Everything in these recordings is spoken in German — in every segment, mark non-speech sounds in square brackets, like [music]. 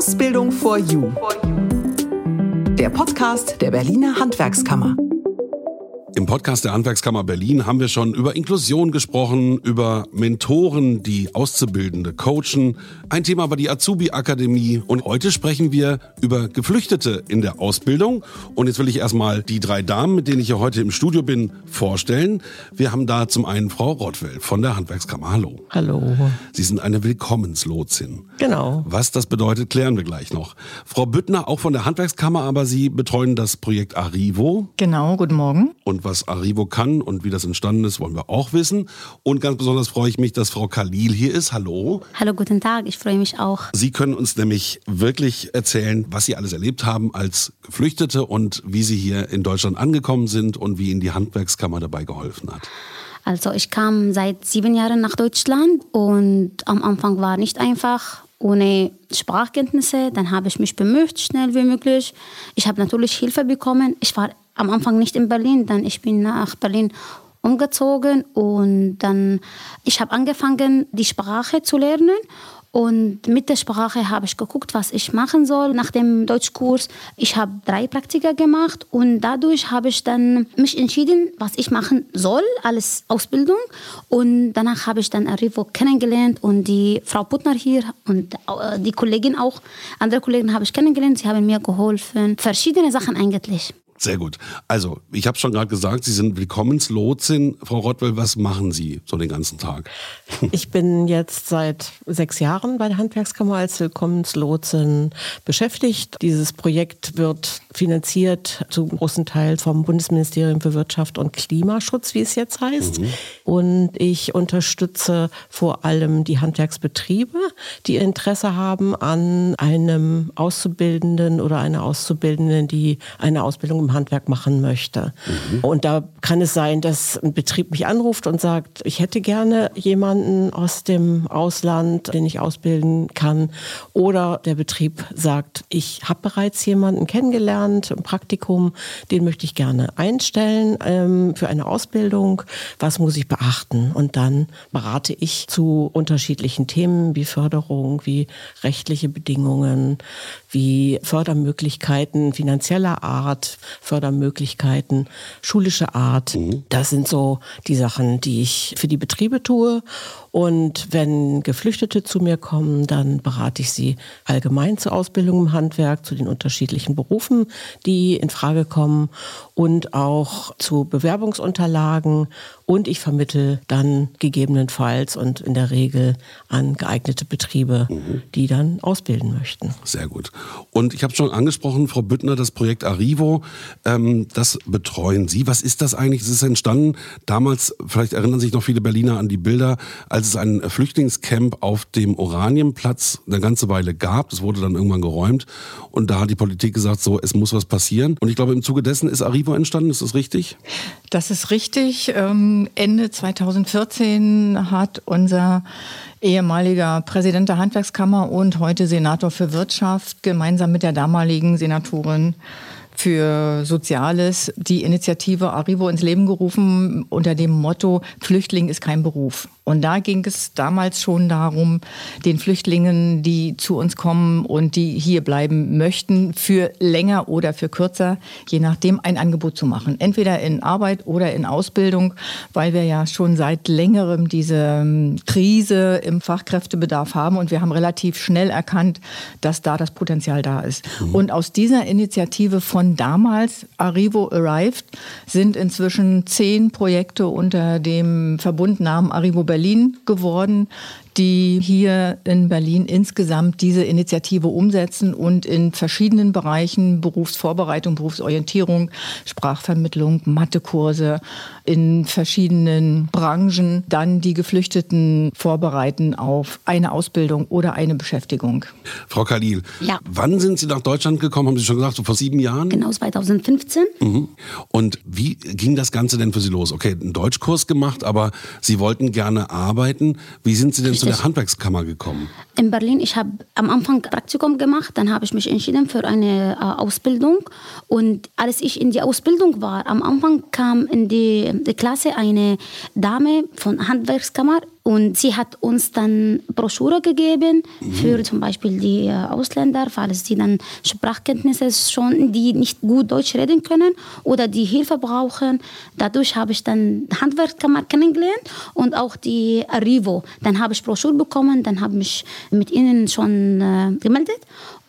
Ausbildung for You. Der Podcast der Berliner Handwerkskammer. Im Podcast der Handwerkskammer Berlin haben wir schon über Inklusion gesprochen, über Mentoren, die Auszubildende coachen. Ein Thema war die Azubi-Akademie und heute sprechen wir über Geflüchtete in der Ausbildung. Und jetzt will ich erstmal die drei Damen, mit denen ich hier heute im Studio bin, vorstellen. Wir haben da zum einen Frau Rottwell von der Handwerkskammer. Hallo. Hallo. Sie sind eine Willkommenslotsin. Genau. Was das bedeutet, klären wir gleich noch. Frau Büttner, auch von der Handwerkskammer, aber Sie betreuen das Projekt Arrivo. Genau, guten Morgen. Und was Arrivo kann und wie das entstanden ist, wollen wir auch wissen. Und ganz besonders freue ich mich, dass Frau Khalil hier ist. Hallo. Hallo, guten Tag. Ich freue mich auch. Sie können uns nämlich wirklich erzählen, was Sie alles erlebt haben als Geflüchtete und wie Sie hier in Deutschland angekommen sind und wie Ihnen die Handwerkskammer dabei geholfen hat. Also ich kam seit sieben Jahren nach Deutschland und am Anfang war nicht einfach ohne Sprachkenntnisse. Dann habe ich mich bemüht, schnell wie möglich. Ich habe natürlich Hilfe bekommen. Ich war am Anfang nicht in Berlin, dann ich bin nach Berlin umgezogen und dann ich habe angefangen die Sprache zu lernen und mit der Sprache habe ich geguckt, was ich machen soll nach dem Deutschkurs. Ich habe drei Praktika gemacht und dadurch habe ich dann mich entschieden, was ich machen soll, alles Ausbildung. Und danach habe ich dann Arrivo kennengelernt und die Frau Puttner hier und äh, die Kollegin auch, andere Kollegen habe ich kennengelernt. Sie haben mir geholfen, verschiedene Sachen eigentlich. Sehr gut. Also, ich habe schon gerade gesagt, Sie sind Willkommenslotsin. Frau Rottwell, was machen Sie so den ganzen Tag? [laughs] Ich bin jetzt seit sechs Jahren bei der Handwerkskammer als Willkommenslotsin beschäftigt. Dieses Projekt wird finanziert zum großen Teil vom Bundesministerium für Wirtschaft und Klimaschutz, wie es jetzt heißt. Mhm. Und ich unterstütze vor allem die Handwerksbetriebe, die Interesse haben an einem Auszubildenden oder einer Auszubildenden, die eine Ausbildung im Handwerk machen möchte. Mhm. Und da kann es sein, dass ein Betrieb mich anruft und sagt, ich hätte gerne jemanden aus dem Ausland, den ich ausbilden kann. Oder der Betrieb sagt, ich habe bereits jemanden kennengelernt im Praktikum, den möchte ich gerne einstellen ähm, für eine Ausbildung. Was muss ich beachten? Und dann berate ich zu unterschiedlichen Themen wie Förderung, wie rechtliche Bedingungen, wie Fördermöglichkeiten finanzieller Art, Fördermöglichkeiten schulischer Art. Mhm. Das sind so die Sachen, die ich für die Betriebe tue. Und wenn Geflüchtete zu mir kommen, dann berate ich sie allgemein zur Ausbildung im Handwerk, zu den unterschiedlichen Berufen, die in Frage kommen und auch zu Bewerbungsunterlagen. Und ich vermittle dann gegebenenfalls und in der Regel an geeignete Betriebe, mhm. die dann ausbilden möchten. Sehr gut. Und ich habe schon angesprochen, Frau Büttner, das Projekt Arrivo, ähm, das betreuen Sie. Was ist das eigentlich? Es ist entstanden damals, vielleicht erinnern sich noch viele Berliner an die Bilder, als es ein Flüchtlingscamp auf dem Oranienplatz eine ganze Weile gab. Das wurde dann irgendwann geräumt. Und da hat die Politik gesagt, so, es muss was passieren. Und ich glaube, im Zuge dessen ist Arrivo entstanden. Ist das richtig? Das ist richtig. Ähm, Ende 2014 hat unser ehemaliger Präsident der Handwerkskammer und heute Senator für Wirtschaft gemeinsam mit der damaligen Senatorin für Soziales die Initiative Arrivo ins Leben gerufen unter dem Motto Flüchtling ist kein Beruf. Und da ging es damals schon darum, den Flüchtlingen, die zu uns kommen und die hier bleiben möchten, für länger oder für kürzer, je nachdem, ein Angebot zu machen. Entweder in Arbeit oder in Ausbildung, weil wir ja schon seit längerem diese ähm, Krise im Fachkräftebedarf haben und wir haben relativ schnell erkannt, dass da das Potenzial da ist. Mhm. Und aus dieser Initiative von damals, Arrivo Arrived, sind inzwischen zehn Projekte unter dem Verbundnamen Arrivo Berlin Berlin geworden, die hier in Berlin insgesamt diese Initiative umsetzen und in verschiedenen Bereichen Berufsvorbereitung, Berufsorientierung, Sprachvermittlung, Mathekurse in verschiedenen Branchen dann die Geflüchteten vorbereiten auf eine Ausbildung oder eine Beschäftigung. Frau Khalil, ja. wann sind Sie nach Deutschland gekommen? Haben Sie schon gesagt, so vor sieben Jahren? Genau, 2015. Mhm. Und wie ging das Ganze denn für Sie los? Okay, einen Deutschkurs gemacht, aber Sie wollten gerne arbeiten. Wie sind Sie denn. Zu der Handwerkskammer gekommen? In Berlin, ich habe am Anfang Praktikum gemacht, dann habe ich mich entschieden für eine äh, Ausbildung. Und als ich in die Ausbildung war, am Anfang kam in die, die Klasse eine Dame von Handwerkskammer Und sie hat uns dann Broschüre gegeben für zum Beispiel die äh, Ausländer, falls sie dann Sprachkenntnisse schon, die nicht gut Deutsch reden können oder die Hilfe brauchen. Dadurch habe ich dann Handwerkskammer kennengelernt und auch die Arrivo. Dann habe ich Broschüre bekommen, dann habe ich mit ihnen schon äh, gemeldet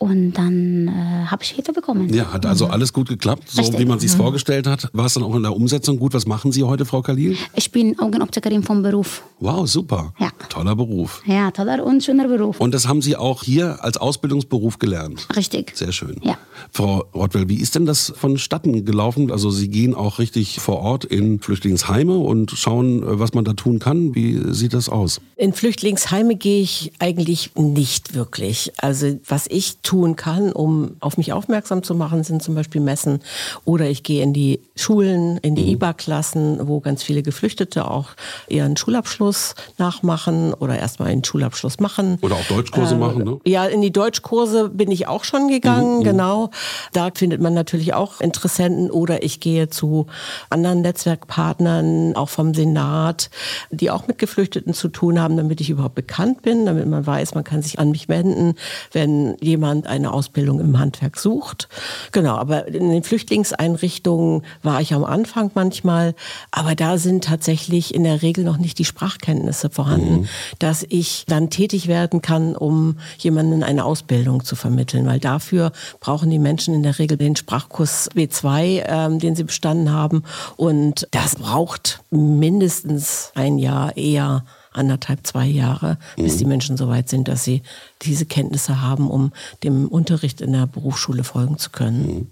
und dann äh, habe ich Hilfe bekommen. Ja, hat also alles gut geklappt, so Richtig. wie man sich vorgestellt hat. War es dann auch in der Umsetzung gut? Was machen Sie heute, Frau Khalil? Ich bin Augenoptikerin vom Beruf. Wow, super. Ja. Toller Beruf. Ja, toller und schöner Beruf. Und das haben Sie auch hier als Ausbildungsberuf gelernt. Richtig. Sehr schön. Ja. Frau Rottwell, wie ist denn das vonstatten gelaufen? Also Sie gehen auch richtig vor Ort in Flüchtlingsheime und schauen, äh, was man da tun kann. Wie sieht das aus? In Flüchtlingsheime gehe ich eigentlich nicht wirklich. Also was ich tun kann, um auf mich aufmerksam zu machen, sind zum Beispiel Messen. Oder ich gehe in die Schulen, in die IBA-Klassen, wo ganz viele Geflüchtete auch ihren Schulabschluss nachmachen oder erstmal einen Schulabschluss machen. Oder auch Deutschkurse Äh, machen, ne? Ja, in die Deutschkurse bin ich auch schon gegangen, genau. Da findet man natürlich auch Interessenten oder ich gehe zu anderen Netzwerkpartnern, auch vom Senat, die auch mit Geflüchteten zu tun haben, damit ich überhaupt bekannt bin, damit man weiß, man kann sich an mich wenden, wenn jemand eine Ausbildung im Handwerk sucht. Genau, aber in den Flüchtlingseinrichtungen war ich am Anfang manchmal, aber da sind tatsächlich in der Regel noch nicht die Sprachkenntnisse vorhanden, dass ich dann tätig werden kann, um jemanden eine Ausbildung zu vermitteln, weil dafür brauchen die Menschen in der Regel den Sprachkurs B2, ähm, den sie bestanden haben und das braucht mindestens ein Jahr, eher anderthalb, zwei Jahre, bis die Menschen so weit sind, dass sie diese Kenntnisse haben, um dem Unterricht in der Berufsschule folgen zu können.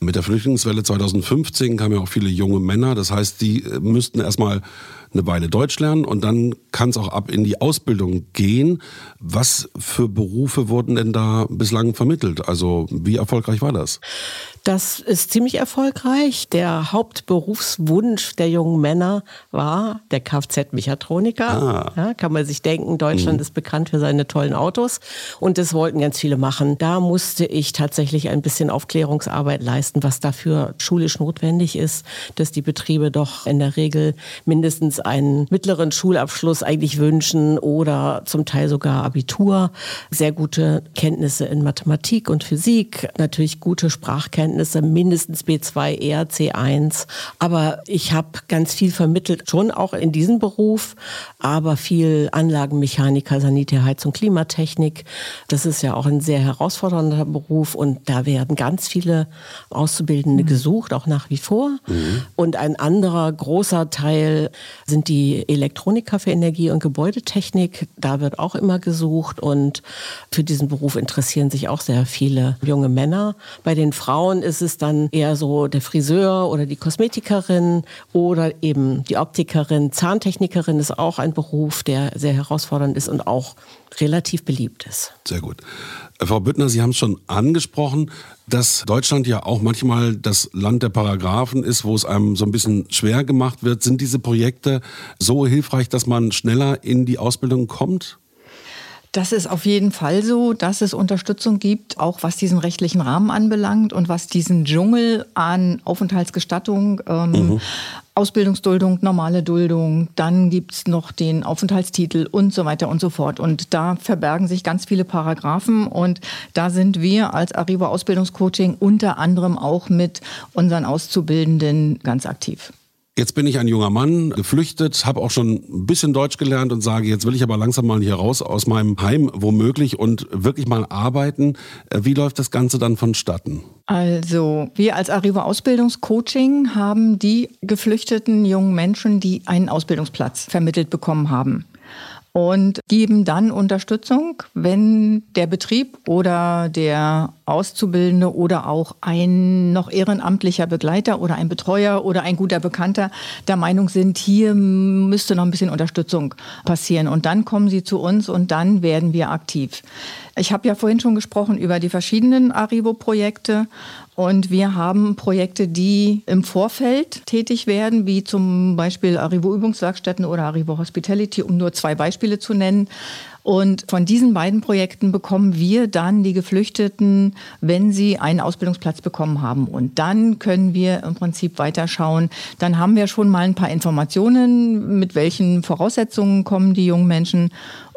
Mit der Flüchtlingswelle 2015 kamen ja auch viele junge Männer. Das heißt, die äh, müssten erstmal eine Weile Deutsch lernen und dann kann es auch ab in die Ausbildung gehen. Was für Berufe wurden denn da bislang vermittelt? Also wie erfolgreich war das? Das ist ziemlich erfolgreich. Der Hauptberufswunsch der jungen Männer war der Kfz-Mechatroniker. Ja, kann man sich denken, Deutschland ist bekannt für seine tollen Autos und das wollten ganz viele machen. Da musste ich tatsächlich ein bisschen Aufklärungsarbeit leisten, was dafür schulisch notwendig ist, dass die Betriebe doch in der Regel mindestens einen mittleren Schulabschluss eigentlich wünschen oder zum Teil sogar Abitur, sehr gute Kenntnisse in Mathematik und Physik, natürlich gute Sprachkenntnisse, mindestens B2, eher C1. Aber ich habe ganz viel vermittelt, schon auch in diesem Beruf, aber viel Anlagenmechaniker, Sanitär, Heizung, Klimatechnik. Das ist ja auch ein sehr herausfordernder Beruf und da werden ganz viele Auszubildende gesucht, auch nach wie vor. Und ein anderer großer Teil sind die Elektroniker für Energie- und Gebäudetechnik. Da wird auch immer gesucht und für diesen Beruf interessieren sich auch sehr viele junge Männer. Bei den Frauen ist es dann eher so der Friseur oder die Kosmetikerin oder eben die Optikerin. Zahntechnikerin ist auch ein Beruf, der sehr herausfordernd ist und auch relativ beliebt ist. Sehr gut. Äh, Frau Büttner, Sie haben es schon angesprochen, dass Deutschland ja auch manchmal das Land der Paragraphen ist, wo es einem so ein bisschen schwer gemacht wird. Sind diese Projekte so hilfreich, dass man schneller in die Ausbildung kommt? Das ist auf jeden Fall so, dass es Unterstützung gibt, auch was diesen rechtlichen Rahmen anbelangt und was diesen Dschungel an Aufenthaltsgestattung, ähm, Ausbildungsduldung, normale Duldung, dann gibt's noch den Aufenthaltstitel und so weiter und so fort. Und da verbergen sich ganz viele Paragraphen und da sind wir als Arriva Ausbildungscoaching unter anderem auch mit unseren Auszubildenden ganz aktiv. Jetzt bin ich ein junger Mann, geflüchtet, habe auch schon ein bisschen Deutsch gelernt und sage, jetzt will ich aber langsam mal hier raus aus meinem Heim womöglich und wirklich mal arbeiten. Äh, Wie läuft das Ganze dann vonstatten? Also, wir als Arriva Ausbildungscoaching haben die geflüchteten jungen Menschen, die einen Ausbildungsplatz vermittelt bekommen haben. Und geben dann Unterstützung, wenn der Betrieb oder der Auszubildende oder auch ein noch ehrenamtlicher Begleiter oder ein Betreuer oder ein guter Bekannter der Meinung sind, hier müsste noch ein bisschen Unterstützung passieren. Und dann kommen sie zu uns und dann werden wir aktiv. Ich habe ja vorhin schon gesprochen über die verschiedenen Arrivo-Projekte und wir haben Projekte, die im Vorfeld tätig werden, wie zum Beispiel Arrivo Übungswerkstätten oder Arrivo Hospitality, um nur zwei Beispiele zu nennen. Und von diesen beiden Projekten bekommen wir dann die Geflüchteten, wenn sie einen Ausbildungsplatz bekommen haben. Und dann können wir im Prinzip weiterschauen. Dann haben wir schon mal ein paar Informationen, mit welchen Voraussetzungen kommen die jungen Menschen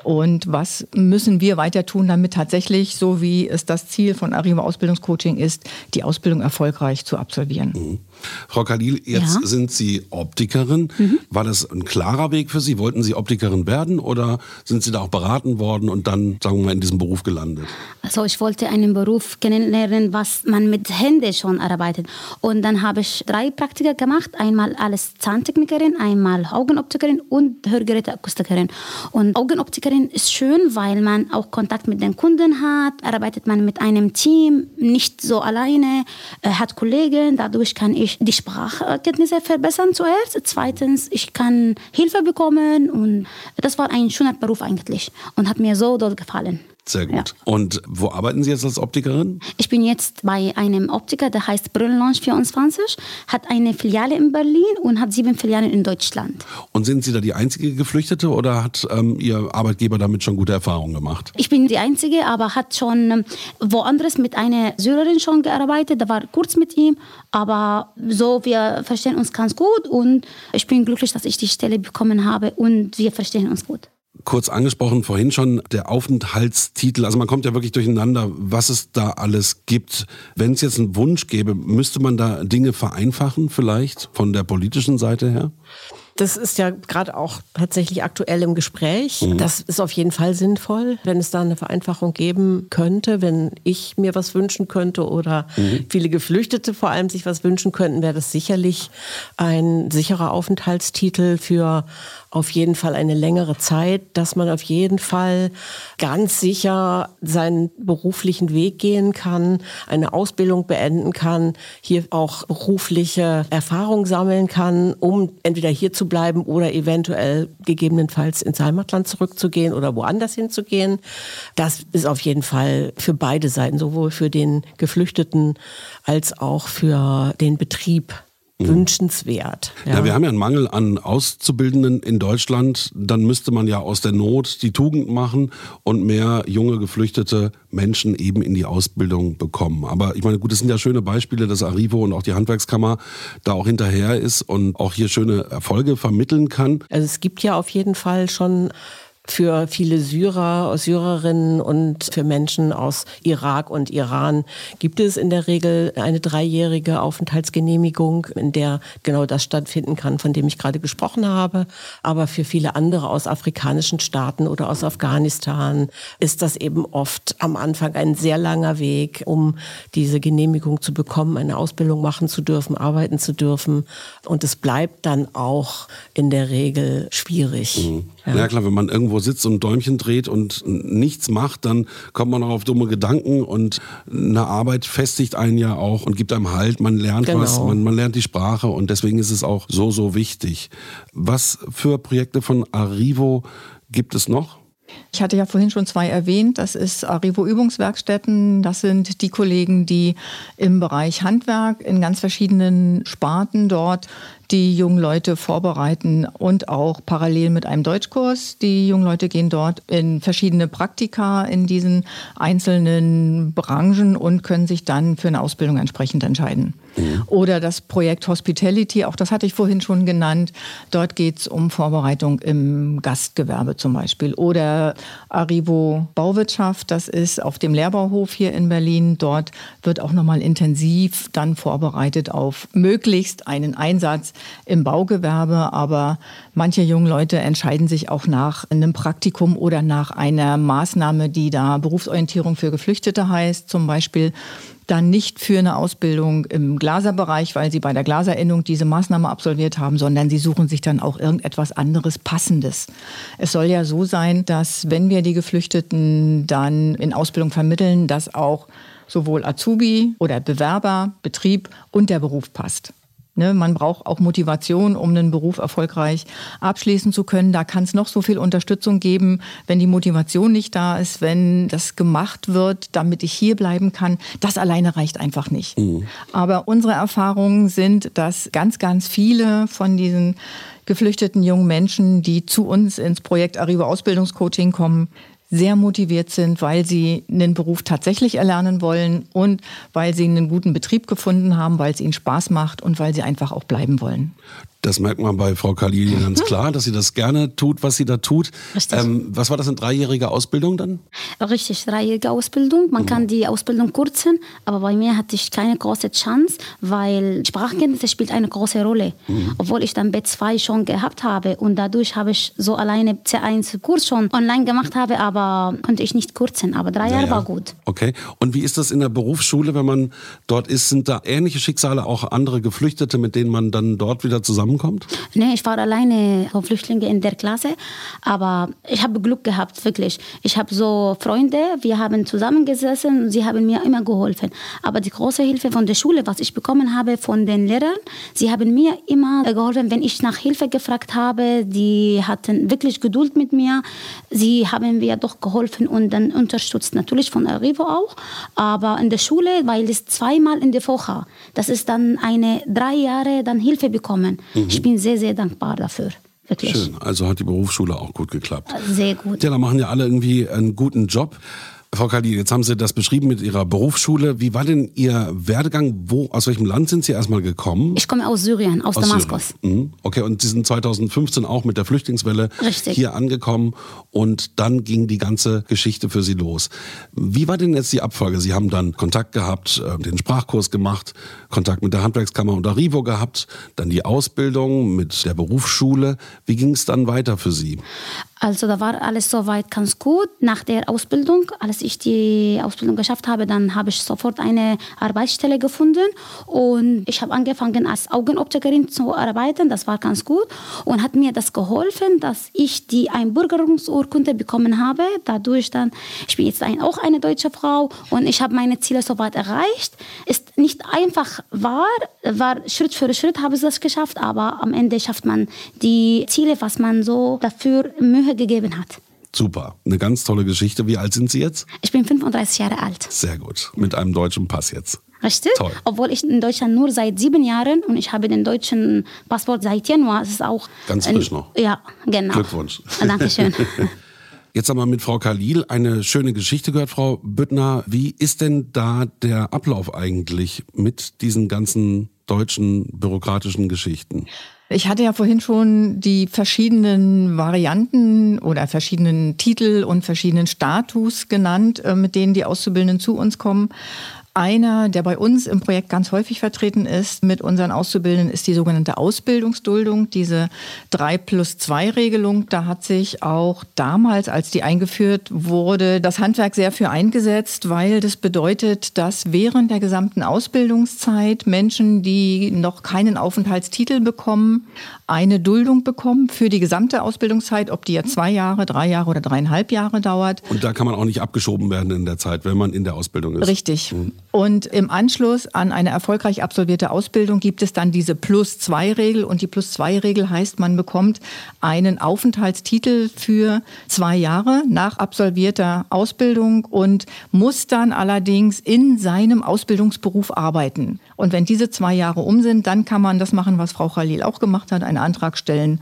und was müssen wir weiter tun, damit tatsächlich, so wie es das Ziel von Arriva Ausbildungscoaching ist, die Ausbildung erfolgreich zu absolvieren. Mhm. Frau Khalil, jetzt ja. sind Sie Optikerin. Mhm. War das ein klarer Weg für Sie? Wollten Sie Optikerin werden oder sind Sie da auch beraten worden und dann, sagen wir mal, in diesem Beruf gelandet? Also ich wollte einen Beruf kennenlernen, was man mit Händen schon arbeitet. Und dann habe ich drei Praktika gemacht. Einmal als Zahntechnikerin, einmal Augenoptikerin und Hörgeräteakustikerin. Und Augenoptikerin ist schön, weil man auch Kontakt mit den Kunden hat, arbeitet man mit einem Team, nicht so alleine, äh, hat Kollegen, dadurch kann ich die Sprachkenntnisse verbessern zuerst. Zweitens, ich kann Hilfe bekommen und das war ein schöner Beruf eigentlich und hat mir so dort gefallen. Sehr gut. Ja. Und wo arbeiten Sie jetzt als Optikerin? Ich bin jetzt bei einem Optiker, der heißt Brillenlaunch 24, hat eine Filiale in Berlin und hat sieben Filialen in Deutschland. Und sind Sie da die einzige Geflüchtete oder hat ähm, Ihr Arbeitgeber damit schon gute Erfahrungen gemacht? Ich bin die einzige, aber hat schon ähm, woanders mit einer Syrerin schon gearbeitet. Da war kurz mit ihm, aber so wir verstehen uns ganz gut und ich bin glücklich, dass ich die Stelle bekommen habe und wir verstehen uns gut kurz angesprochen vorhin schon, der Aufenthaltstitel. Also man kommt ja wirklich durcheinander, was es da alles gibt. Wenn es jetzt einen Wunsch gäbe, müsste man da Dinge vereinfachen vielleicht von der politischen Seite her? Das ist ja gerade auch tatsächlich aktuell im Gespräch. Mhm. Das ist auf jeden Fall sinnvoll, wenn es da eine Vereinfachung geben könnte, wenn ich mir was wünschen könnte oder mhm. viele Geflüchtete vor allem sich was wünschen könnten, wäre das sicherlich ein sicherer Aufenthaltstitel für auf jeden Fall eine längere Zeit, dass man auf jeden Fall ganz sicher seinen beruflichen Weg gehen kann, eine Ausbildung beenden kann, hier auch berufliche Erfahrung sammeln kann, um entweder hier zu bleiben oder eventuell gegebenenfalls ins Heimatland zurückzugehen oder woanders hinzugehen. Das ist auf jeden Fall für beide Seiten, sowohl für den Geflüchteten als auch für den Betrieb Mhm. wünschenswert. Ja. ja. wir haben ja einen Mangel an Auszubildenden in Deutschland. Dann müsste man ja aus der Not die Tugend machen und mehr junge geflüchtete Menschen eben in die Ausbildung bekommen. Aber ich meine, gut, das sind ja schöne Beispiele, dass Arrivo und auch die Handwerkskammer da auch hinterher ist und auch hier schöne Erfolge vermitteln kann. Also es gibt ja auf jeden Fall schon für viele Syrer, Syrerinnen und für Menschen aus Irak und Iran gibt es in der Regel eine dreijährige Aufenthaltsgenehmigung, in der genau das stattfinden kann, von dem ich gerade gesprochen habe. Aber für viele andere aus afrikanischen Staaten oder aus Afghanistan ist das eben oft am Anfang ein sehr langer Weg, um diese Genehmigung zu bekommen, eine Ausbildung machen zu dürfen, arbeiten zu dürfen. Und es bleibt dann auch in der Regel schwierig. Mhm. Ja. ja klar, wenn man irgendwo sitzt und ein Däumchen dreht und nichts macht, dann kommt man auch auf dumme Gedanken und eine Arbeit festigt einen ja auch und gibt einem Halt. Man lernt genau. was, man, man lernt die Sprache und deswegen ist es auch so, so wichtig. Was für Projekte von Arrivo gibt es noch? Ich hatte ja vorhin schon zwei erwähnt. Das ist Arrivo Übungswerkstätten. Das sind die Kollegen, die im Bereich Handwerk in ganz verschiedenen Sparten dort die jungen Leute vorbereiten und auch parallel mit einem Deutschkurs. Die jungen Leute gehen dort in verschiedene Praktika in diesen einzelnen Branchen und können sich dann für eine Ausbildung entsprechend entscheiden. Mhm. Oder das Projekt Hospitality, auch das hatte ich vorhin schon genannt. Dort geht es um Vorbereitung im Gastgewerbe zum Beispiel. Oder Arrivo Bauwirtschaft, das ist auf dem Lehrbauhof hier in Berlin. Dort wird auch nochmal intensiv dann vorbereitet auf möglichst einen Einsatz im Baugewerbe, aber manche jungen Leute entscheiden sich auch nach einem Praktikum oder nach einer Maßnahme, die da Berufsorientierung für Geflüchtete heißt, zum Beispiel dann nicht für eine Ausbildung im Glaserbereich, weil sie bei der Glaserendung diese Maßnahme absolviert haben, sondern sie suchen sich dann auch irgendetwas anderes Passendes. Es soll ja so sein, dass wenn wir die Geflüchteten dann in Ausbildung vermitteln, dass auch sowohl Azubi oder Bewerber, Betrieb und der Beruf passt. Ne, man braucht auch Motivation, um einen Beruf erfolgreich abschließen zu können. Da kann es noch so viel Unterstützung geben, wenn die Motivation nicht da ist, wenn das gemacht wird, damit ich hier bleiben kann. Das alleine reicht einfach nicht. Mhm. Aber unsere Erfahrungen sind, dass ganz, ganz viele von diesen geflüchteten jungen Menschen, die zu uns ins Projekt Arriva Ausbildungscoaching kommen, sehr motiviert sind, weil sie einen Beruf tatsächlich erlernen wollen und weil sie einen guten Betrieb gefunden haben, weil es ihnen Spaß macht und weil sie einfach auch bleiben wollen. Das merkt man bei Frau Kalili ganz [laughs] klar, dass sie das gerne tut, was sie da tut. Ähm, was war das, eine dreijährige Ausbildung dann? Richtig, dreijährige Ausbildung. Man kann die Ausbildung kürzen, aber bei mir hatte ich keine große Chance, weil Sprachkenntnisse spielt eine große Rolle. Obwohl ich dann B2 schon gehabt habe und dadurch habe ich so alleine C1-Kurs schon online gemacht habe, aber konnte ich nicht kürzen. Aber drei Jahre Ja, ja. war gut. Okay. Und wie ist das in der Berufsschule, wenn man dort ist? Sind da ähnliche Schicksale auch andere Geflüchtete, mit denen man dann dort wieder zusammenkommt? Nee, ich war alleine so Flüchtlinge in der Klasse, aber ich habe Glück gehabt, wirklich. Ich habe so Freunde, wir haben zusammengesessen und sie haben mir immer geholfen. Aber die große Hilfe von der Schule, was ich bekommen habe von den Lehrern, sie haben mir immer geholfen, wenn ich nach Hilfe gefragt habe. Die hatten wirklich Geduld mit mir. Sie haben mir doch geholfen und dann unterstützt, natürlich von Arrivo auch. Aber in der Schule, weil es zweimal in der Woche, das ist dann eine drei Jahre dann Hilfe bekommen. Ich bin sehr, sehr dankbar dafür. Wirklich. Schön. Also hat die Berufsschule auch gut geklappt. Sehr gut. Ja, da machen ja alle irgendwie einen guten Job. Frau Kali, jetzt haben Sie das beschrieben mit Ihrer Berufsschule. Wie war denn Ihr Werdegang? Wo, aus welchem Land sind Sie erstmal gekommen? Ich komme aus Syrien, aus, Aus Damaskus. Syrien. Mhm. Okay, und Sie sind 2015 auch mit der Flüchtlingswelle Richtig. hier angekommen und dann ging die ganze Geschichte für Sie los. Wie war denn jetzt die Abfolge? Sie haben dann Kontakt gehabt, äh, den Sprachkurs gemacht, Kontakt mit der Handwerkskammer und Arrivo gehabt, dann die Ausbildung mit der Berufsschule. Wie ging es dann weiter für Sie? Also da war alles soweit ganz gut. Nach der Ausbildung, als ich die Ausbildung geschafft habe, dann habe ich sofort eine Arbeitsstelle gefunden und ich habe angefangen als Augenoptikerin zu arbeiten. Das war ganz gut und hat mir das geholfen, dass ich die Einbürgerungsurkunde bekommen habe. Dadurch dann, ich bin jetzt ein, auch eine deutsche Frau und ich habe meine Ziele soweit erreicht. Ist nicht einfach war, war Schritt für Schritt habe ich das geschafft, aber am Ende schafft man die Ziele, was man so dafür Mühe gegeben hat. Super, eine ganz tolle Geschichte. Wie alt sind Sie jetzt? Ich bin 35 Jahre alt. Sehr gut, mit einem deutschen Pass jetzt. Richtig? Toll. Obwohl ich in Deutschland nur seit sieben Jahren und ich habe den deutschen Passport seit Januar. Es ist auch Ganz frisch noch. Ja, genau. Glückwunsch. Dankeschön. [laughs] Jetzt haben wir mit Frau Khalil eine schöne Geschichte gehört, Frau Büttner. Wie ist denn da der Ablauf eigentlich mit diesen ganzen deutschen bürokratischen Geschichten? Ich hatte ja vorhin schon die verschiedenen Varianten oder verschiedenen Titel und verschiedenen Status genannt, äh, mit denen die Auszubildenden zu uns kommen. Einer, der bei uns im Projekt ganz häufig vertreten ist mit unseren Auszubildenden, ist die sogenannte Ausbildungsduldung, diese 3 plus 2 Regelung. Da hat sich auch damals, als die eingeführt wurde, das Handwerk sehr für eingesetzt, weil das bedeutet, dass während der gesamten Ausbildungszeit Menschen, die noch keinen Aufenthaltstitel bekommen, eine Duldung bekommen für die gesamte Ausbildungszeit, ob die jetzt zwei Jahre, drei Jahre oder dreieinhalb Jahre dauert. Und da kann man auch nicht abgeschoben werden in der Zeit, wenn man in der Ausbildung ist. Richtig. Und im Anschluss an eine erfolgreich absolvierte Ausbildung gibt es dann diese Plus-2-Regel. Und die Plus-2-Regel heißt, man bekommt einen Aufenthaltstitel für zwei Jahre nach absolvierter Ausbildung und muss dann allerdings in seinem Ausbildungsberuf arbeiten. Und wenn diese zwei Jahre um sind, dann kann man das machen, was Frau Khalil auch gemacht hat, einen Antrag stellen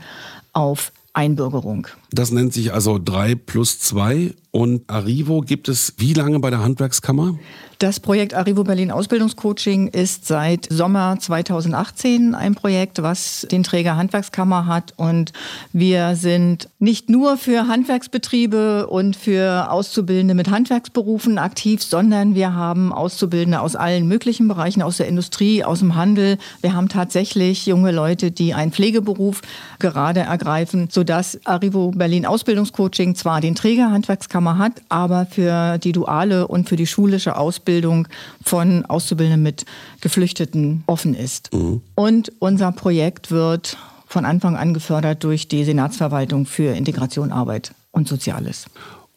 auf Einbürgerung. Das nennt sich also 3 plus 2. Und Arrivo gibt es wie lange bei der Handwerkskammer? Das Projekt Arrivo Berlin Ausbildungscoaching ist seit Sommer 2018 ein Projekt, was den Träger Handwerkskammer hat. Und wir sind nicht nur für Handwerksbetriebe und für Auszubildende mit Handwerksberufen aktiv, sondern wir haben Auszubildende aus allen möglichen Bereichen, aus der Industrie, aus dem Handel. Wir haben tatsächlich junge Leute, die einen Pflegeberuf gerade ergreifen, sodass Arrivo Berlin Ausbildungscoaching zwar den Träger Handwerkskammer hat, aber für die duale und für die schulische Ausbildung von Auszubildenden mit Geflüchteten offen ist. Und unser Projekt wird von Anfang an gefördert durch die Senatsverwaltung für Integration, Arbeit und Soziales.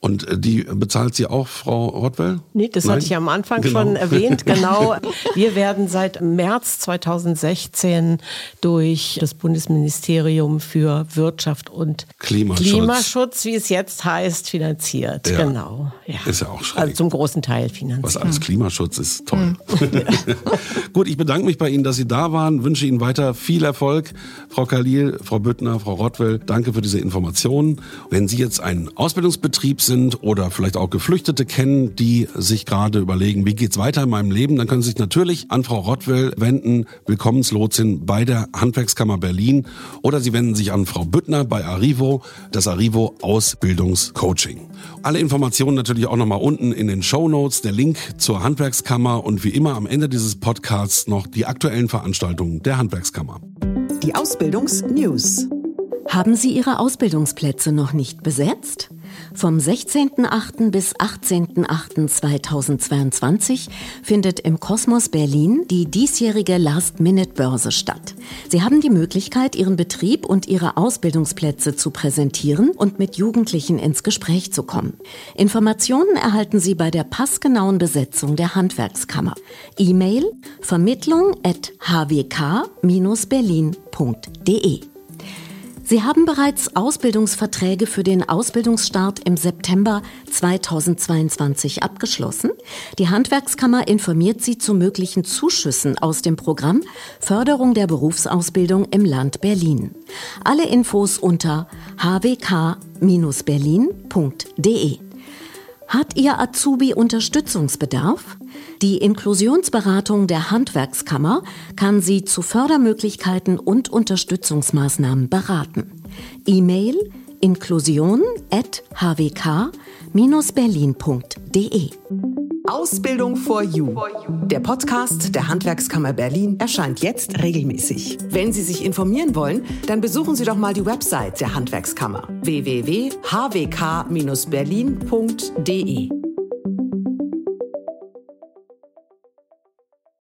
Und äh, die bezahlt sie auch, Frau Rottwell? Nee, das Nein? hatte ich am Anfang Genau. schon erwähnt. [laughs] Genau. Wir werden seit März 2016 durch das Bundesministerium für Wirtschaft und Klimaschutz. Klimaschutz, wie es jetzt heißt, finanziert. Ja. Genau. Ja. Ist ja auch schräg. Also zum großen Teil finanziert. Was alles Klimaschutz ist, toll. [laughs] Gut, ich bedanke mich bei Ihnen, dass Sie da waren, wünsche Ihnen weiter viel Erfolg. Frau Khalil, Frau Büttner, Frau Rottwell, danke für diese Informationen. Wenn Sie jetzt ein Ausbildungsbetrieb sind, sind oder vielleicht auch Geflüchtete kennen, die sich gerade überlegen, wie geht's weiter in meinem Leben, dann können Sie sich natürlich an Frau Rottwell wenden, Willkommenslotsin bei der Handwerkskammer Berlin oder Sie wenden sich an Frau Büttner bei Arrivo, das Arrivo Ausbildungscoaching. Alle Informationen natürlich auch nochmal unten in den Show Notes, der Link zur Handwerkskammer und wie immer am Ende dieses Podcasts noch die aktuellen Veranstaltungen der Handwerkskammer. Die Ausbildungsnews. Haben Sie Ihre Ausbildungsplätze noch nicht besetzt? Vom 16.08. bis 18.08.2022 findet im Kosmos Berlin die diesjährige Last-Minute-Börse statt. Sie haben die Möglichkeit, Ihren Betrieb und Ihre Ausbildungsplätze zu präsentieren und mit Jugendlichen ins Gespräch zu kommen. Informationen erhalten Sie bei der passgenauen Besetzung der Handwerkskammer. E-Mail vermittlung at hwk-berlin.de Sie haben bereits Ausbildungsverträge für den Ausbildungsstart im September 2022 abgeschlossen. Die Handwerkskammer informiert Sie zu möglichen Zuschüssen aus dem Programm Förderung der Berufsausbildung im Land Berlin. Alle Infos unter hwk-berlin.de. Hat Ihr Azubi Unterstützungsbedarf? Die Inklusionsberatung der Handwerkskammer kann Sie zu Fördermöglichkeiten und Unterstützungsmaßnahmen beraten. E-Mail inklusion@hwk-berlin.de. Ausbildung for You. Der Podcast der Handwerkskammer Berlin erscheint jetzt regelmäßig. Wenn Sie sich informieren wollen, dann besuchen Sie doch mal die Website der Handwerkskammer www.hwk-berlin.de.